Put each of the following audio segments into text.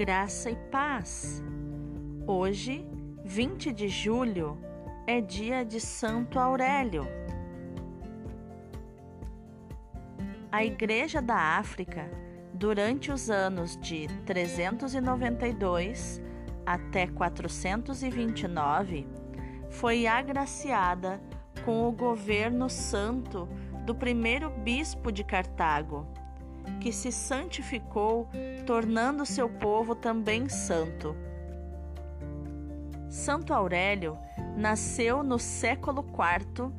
graça e paz. Hoje, 20 de julho, é dia de Santo Aurélio. A Igreja da África, durante os anos de 392 até 429, foi agraciada com o governo santo do primeiro bispo de Cartago que se santificou, tornando seu povo também santo. Santo Aurélio nasceu no século IV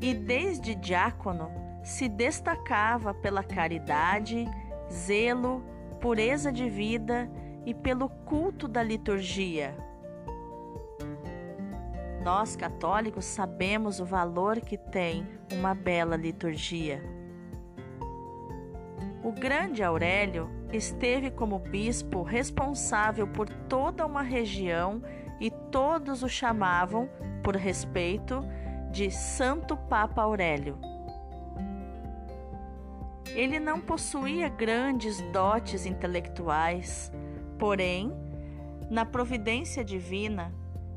e, desde diácono, se destacava pela caridade, zelo, pureza de vida e pelo culto da liturgia. Nós, católicos, sabemos o valor que tem uma bela liturgia. O grande Aurélio esteve como bispo responsável por toda uma região e todos o chamavam, por respeito, de Santo Papa Aurélio. Ele não possuía grandes dotes intelectuais, porém, na providência divina,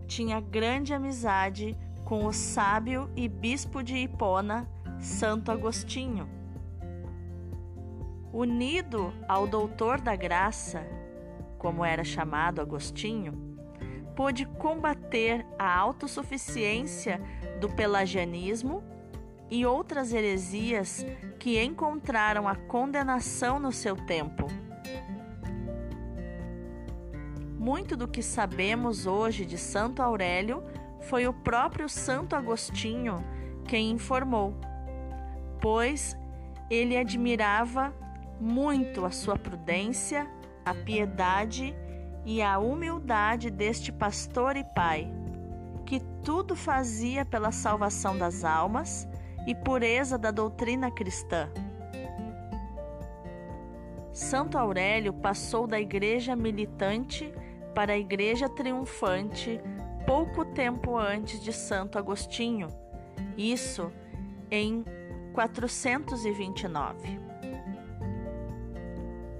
tinha grande amizade com o sábio e bispo de Hipona, Santo Agostinho unido ao doutor da graça, como era chamado Agostinho, pôde combater a autossuficiência do pelagianismo e outras heresias que encontraram a condenação no seu tempo. Muito do que sabemos hoje de Santo Aurélio foi o próprio Santo Agostinho quem informou, pois ele admirava muito a sua prudência, a piedade e a humildade deste pastor e pai, que tudo fazia pela salvação das almas e pureza da doutrina cristã. Santo Aurélio passou da igreja militante para a igreja triunfante pouco tempo antes de Santo Agostinho, isso em 429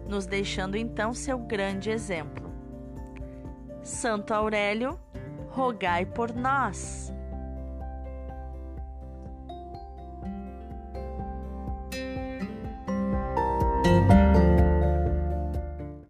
nos deixando então seu grande exemplo. Santo Aurélio, rogai por nós.